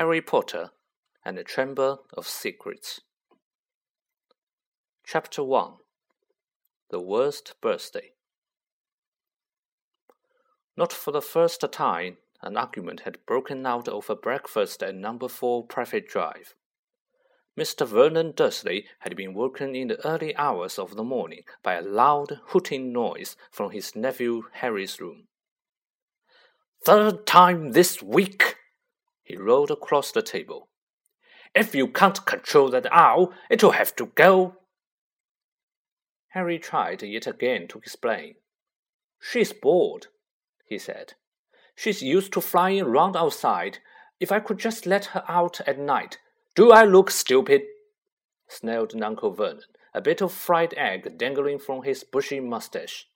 Harry Potter and the Chamber of Secrets. Chapter 1 The Worst Birthday. Not for the first time, an argument had broken out over breakfast at number 4 Privet Drive. Mr. Vernon Dursley had been woken in the early hours of the morning by a loud hooting noise from his nephew Harry's room. Third time this week! He rolled across the table. If you can't control that owl, it'll have to go. Harry tried yet again to explain. She's bored, he said. She's used to flying round outside. If I could just let her out at night. Do I look stupid? snarled Uncle Vernon, a bit of fried egg dangling from his bushy mustache.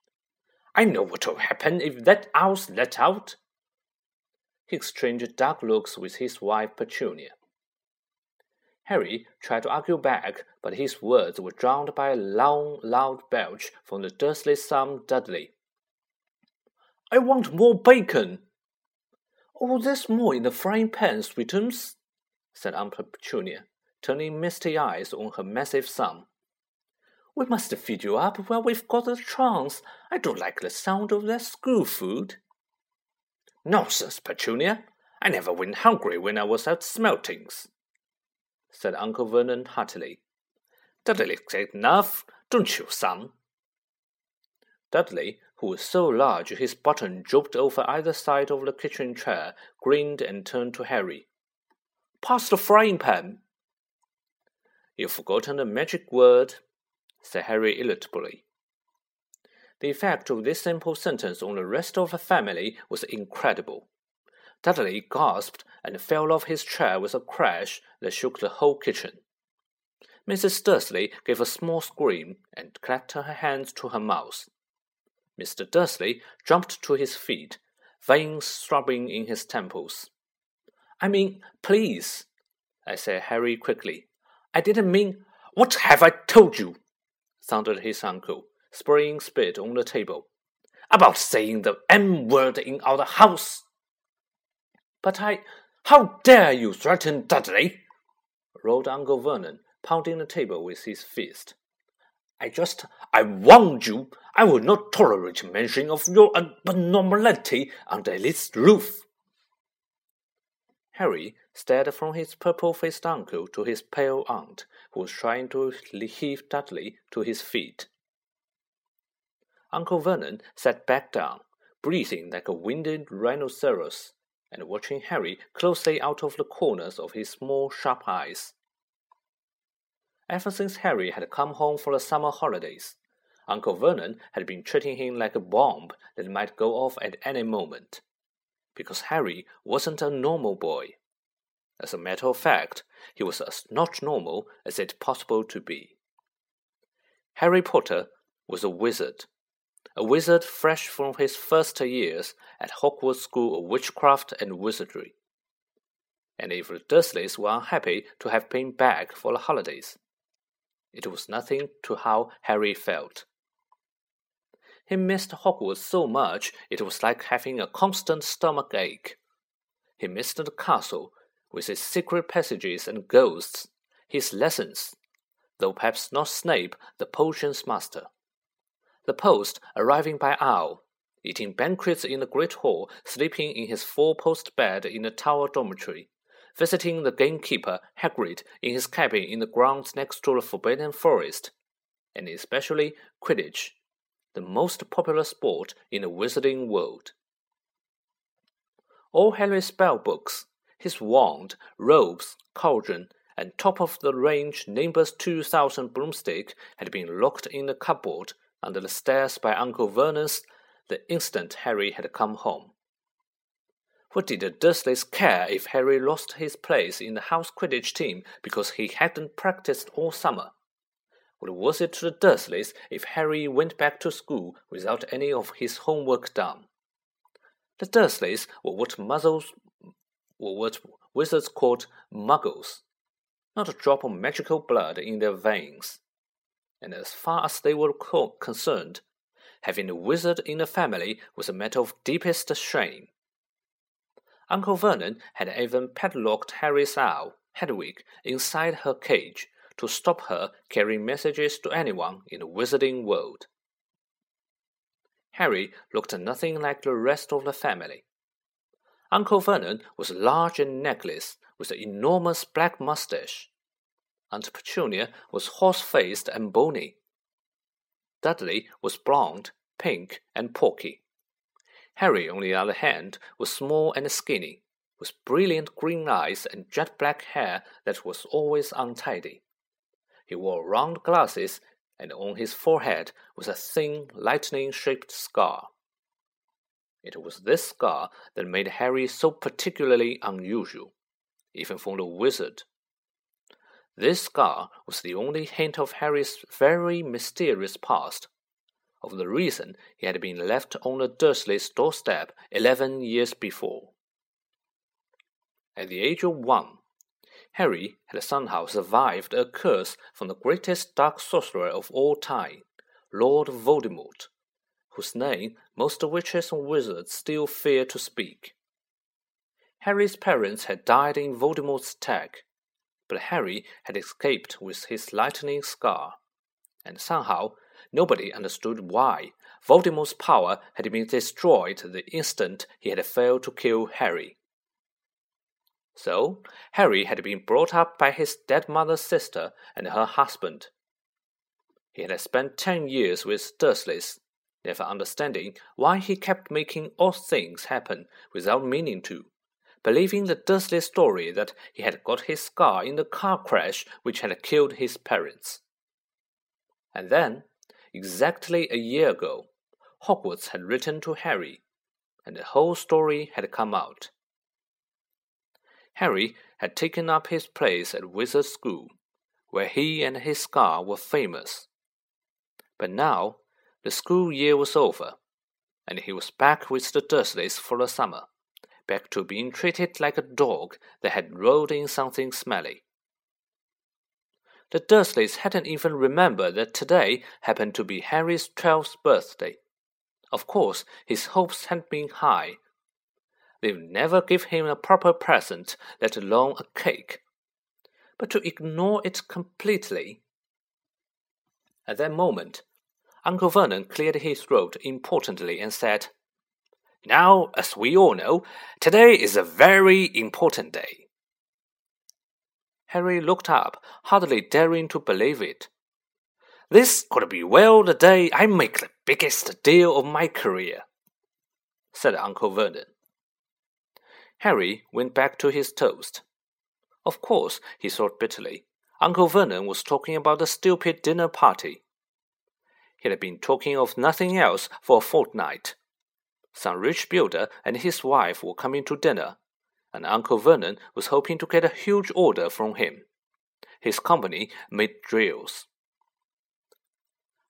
I know what'll happen if that owl's let out. He exchanged dark looks with his wife Petunia. Harry tried to argue back, but his words were drowned by a long, loud belch from the Dursley son Dudley. I want more bacon. Oh, there's more in the frying pan, Sweetums, said Aunt Petunia, turning misty eyes on her massive son. We must feed you up while we've got the chance. I don't like the sound of that school food. Nonsense, Petunia. I never went hungry when I was at Smeltings, said Uncle Vernon heartily. Dudley's enough, don't you, son? Dudley, who was so large his button drooped over either side of the kitchen chair, grinned and turned to Harry. Pass the frying pan. You've forgotten the magic word, said Harry irritably. The effect of this simple sentence on the rest of the family was incredible. Dudley gasped and fell off his chair with a crash that shook the whole kitchen. Mrs. Dursley gave a small scream and clapped her hands to her mouth. Mr. Dursley jumped to his feet, veins throbbing in his temples. I mean, please, I said Harry quickly. I didn't mean. What have I told you? thundered his uncle spraying spit on the table. About saying the M word in our house. But I. How dare you threaten Dudley? roared Uncle Vernon, pounding the table with his fist. I just. I warned you. I will not tolerate mention of your abnormality under this roof. Harry stared from his purple faced uncle to his pale aunt, who was trying to heave Dudley to his feet. Uncle Vernon sat back down, breathing like a winded rhinoceros, and watching Harry closely out of the corners of his small, sharp eyes. Ever since Harry had come home for the summer holidays, Uncle Vernon had been treating him like a bomb that might go off at any moment. Because Harry wasn't a normal boy. As a matter of fact, he was as not normal as it's possible to be. Harry Potter was a wizard a wizard fresh from his first years at Hogwarts School of Witchcraft and Wizardry. And if the Dursleys were unhappy to have been back for the holidays, it was nothing to how Harry felt. He missed Hogwarts so much it was like having a constant stomach ache. He missed the castle, with its secret passages and ghosts, his lessons, though perhaps not Snape, the potions master the post arriving by owl, eating banquets in the great hall, sleeping in his four-post bed in the tower dormitory, visiting the gamekeeper Hagrid in his cabin in the grounds next to the Forbidden Forest, and especially Quidditch, the most popular sport in the wizarding world. All Harry's spell books, his wand, robes, cauldron, and top of the range Nimbus 2000 broomstick had been locked in the cupboard under the stairs by Uncle Vernon's the instant Harry had come home. What did the Dursleys care if Harry lost his place in the house Quidditch team because he hadn't practiced all summer? What was it to the Dursleys if Harry went back to school without any of his homework done? The Dursleys were what muzzles were what wizards called muggles, not a drop of magical blood in their veins and as far as they were concerned, having a wizard in the family was a matter of deepest shame. Uncle Vernon had even padlocked Harry's owl, Hedwig, inside her cage to stop her carrying messages to anyone in the wizarding world. Harry looked nothing like the rest of the family. Uncle Vernon was large and neckless, with an enormous black mustache. Aunt Petunia was horse-faced and bony. Dudley was blond, pink, and porky. Harry, on the other hand, was small and skinny, with brilliant green eyes and jet black hair that was always untidy. He wore round glasses, and on his forehead was a thin, lightning shaped scar. It was this scar that made Harry so particularly unusual, even for the wizard. This scar was the only hint of Harry's very mysterious past, of the reason he had been left on the Dursleys' doorstep eleven years before. At the age of one, Harry had somehow survived a curse from the greatest dark sorcerer of all time, Lord Voldemort, whose name most witches and wizards still fear to speak. Harry's parents had died in Voldemort's attack, but Harry had escaped with his lightning scar, and somehow nobody understood why Voldemort's power had been destroyed the instant he had failed to kill Harry. So, Harry had been brought up by his dead mother's sister and her husband. He had spent ten years with Dursleys, never understanding why he kept making odd things happen without meaning to, believing the Dursley story that he had got his scar in the car crash which had killed his parents. And then, exactly a year ago, Hogwarts had written to Harry, and the whole story had come out. Harry had taken up his place at Wizard School, where he and his scar were famous. But now the school year was over, and he was back with the Dursleys for the summer, back to being treated like a dog that had rolled in something smelly. The Dursleys hadn't even remembered that today happened to be Harry's twelfth birthday. Of course, his hopes had been high, They'd never give him a proper present, let alone a cake. But to ignore it completely. At that moment, Uncle Vernon cleared his throat importantly and said, Now, as we all know, today is a very important day. Harry looked up, hardly daring to believe it. This could be well the day I make the biggest deal of my career, said Uncle Vernon. Harry went back to his toast. Of course, he thought bitterly, Uncle Vernon was talking about the stupid dinner party. He had been talking of nothing else for a fortnight. Some rich builder and his wife were coming to dinner, and Uncle Vernon was hoping to get a huge order from him. His company made drills.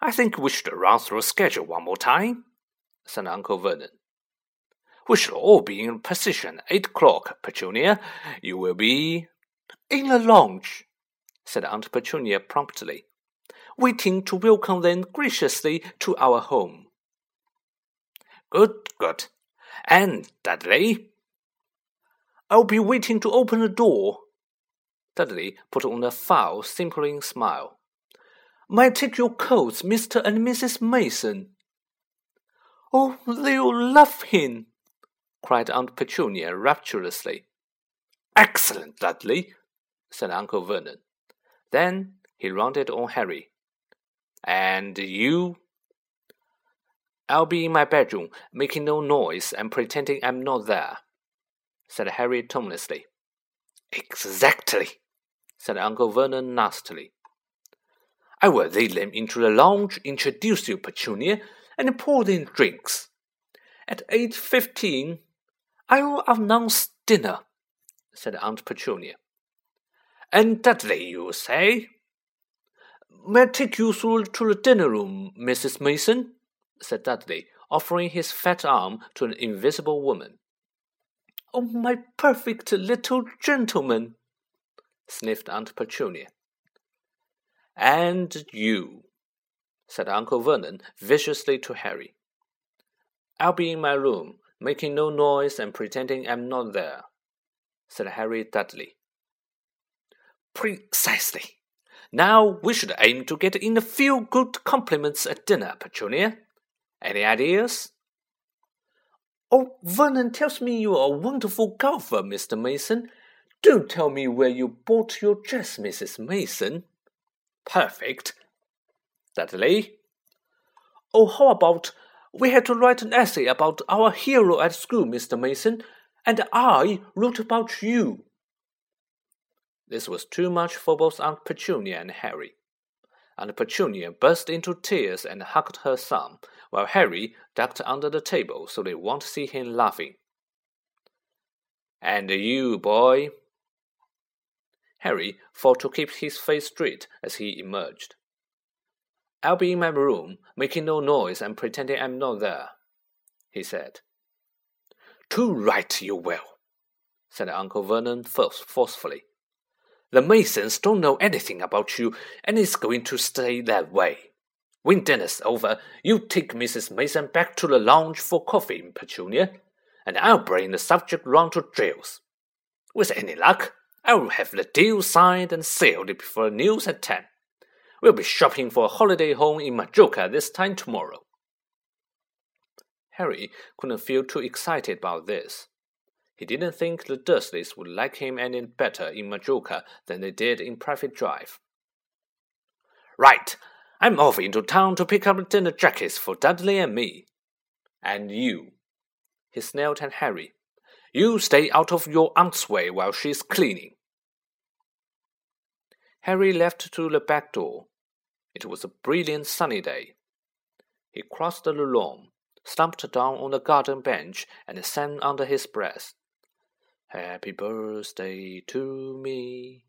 I think we should run through a schedule one more time, said Uncle Vernon. We shall all be in position eight o'clock, Petunia. You will be in the lounge, said Aunt Petunia promptly, waiting to welcome them graciously to our home. Good, good. And Dudley? I'll be waiting to open the door. Dudley put on a foul, simpering smile. May I take your coats, Mr. and Mrs. Mason. Oh, they'll love him cried Aunt Petunia rapturously. Excellent, Dudley, said Uncle Vernon. Then he rounded on Harry. And you? I'll be in my bedroom, making no noise and pretending I'm not there, said Harry tonelessly. Exactly, said Uncle Vernon nastily. I will lead them into the lounge, introduce you, Petunia, and pour them drinks. At eight fifteen, I will announce dinner, said Aunt Petunia. And Dudley, you say? May I take you through to the dinner room, Mrs. Mason? Said Dudley, offering his fat arm to an invisible woman. Oh, my perfect little gentleman, sniffed Aunt Petunia. And you, said Uncle Vernon viciously to Harry. I'll be in my room, making no noise and pretending I'm not there, said Harry Dudley. Precisely. Now we should aim to get in a few good compliments at dinner, Petunia. Any ideas? Oh, Vernon tells me you are a wonderful golfer, Mr. Mason. Do tell me where you bought your dress, Mrs. Mason. Perfect. Dudley? Oh, how about we had to write an essay about our hero at school, Mr. Mason, and I wrote about you. This was too much for both Aunt Petunia and Harry. Aunt Petunia burst into tears and hugged her son, while Harry ducked under the table so they won't see him laughing. And you, boy? Harry fought to keep his face straight as he emerged. I'll be in my room, making no noise and pretending I'm not there, he said. Too right you will, said Uncle Vernon forcefully. The Masons don't know anything about you, and it's going to stay that way. When dinner's over, you take Mrs. Mason back to the lounge for coffee, Petunia, and I'll bring the subject round to Drills. With any luck, I'll have the deal signed and sealed before news at ten. We'll be shopping for a holiday home in Majorca this time tomorrow. Harry couldn't feel too excited about this. He didn't think the Dursleys would like him any better in Majorca than they did in Privet Drive. Right, I'm off into town to pick up dinner jackets for Dudley and me. And you. He snarled at Harry. You stay out of your aunt's way while she's cleaning. Harry left through the back door. It was a brilliant sunny day. He crossed the lawn, slumped down on the garden bench, and sang under his breath. Happy birthday to me.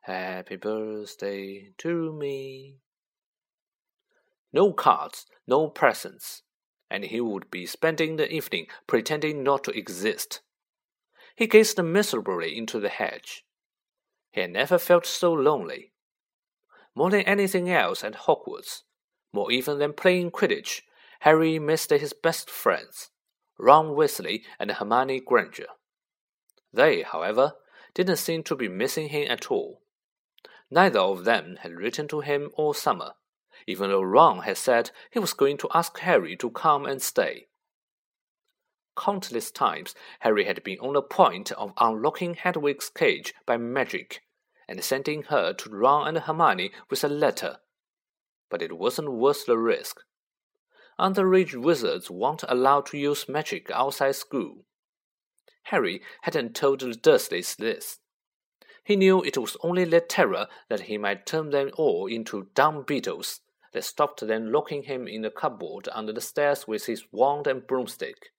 Happy birthday to me. No cards, no presents, and he would be spending the evening pretending not to exist. He gazed miserably into the hedge. He had never felt so lonely. More than anything else at Hogwarts, more even than playing Quidditch, Harry missed his best friends, Ron Weasley and Hermione Granger. They, however, didn't seem to be missing him at all. Neither of them had written to him all summer, even though Ron had said he was going to ask Harry to come and stay. Countless times Harry had been on the point of unlocking Hedwig's cage by magic and sending her to Ron and Hermione with a letter. But it wasn't worth the risk. Underage wizards weren't allowed to use magic outside school. Harry hadn't told the Dursleys this. He knew it was only their terror that he might turn them all into dumb beetles that stopped them locking him in the cupboard under the stairs with his wand and broomstick.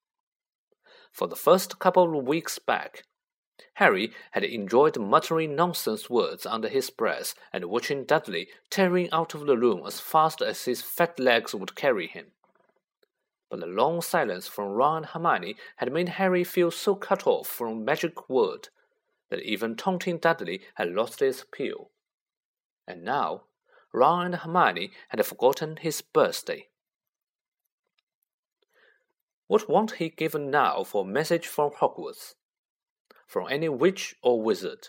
For the first couple of weeks back, Harry had enjoyed muttering nonsense words under his breath and watching Dudley tearing out of the room as fast as his fat legs would carry him. But the long silence from Ron and Hermione had made Harry feel so cut off from magic world that even taunting Dudley had lost its appeal. And now, Ron and Hermione had forgotten his birthday. What won't he give now for a message from Hogwarts? from any witch or wizard.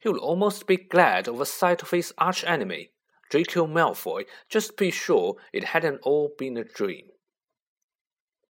He would almost be glad of a sight of his arch enemy, Draco Malfoy, just to be sure it hadn't all been a dream.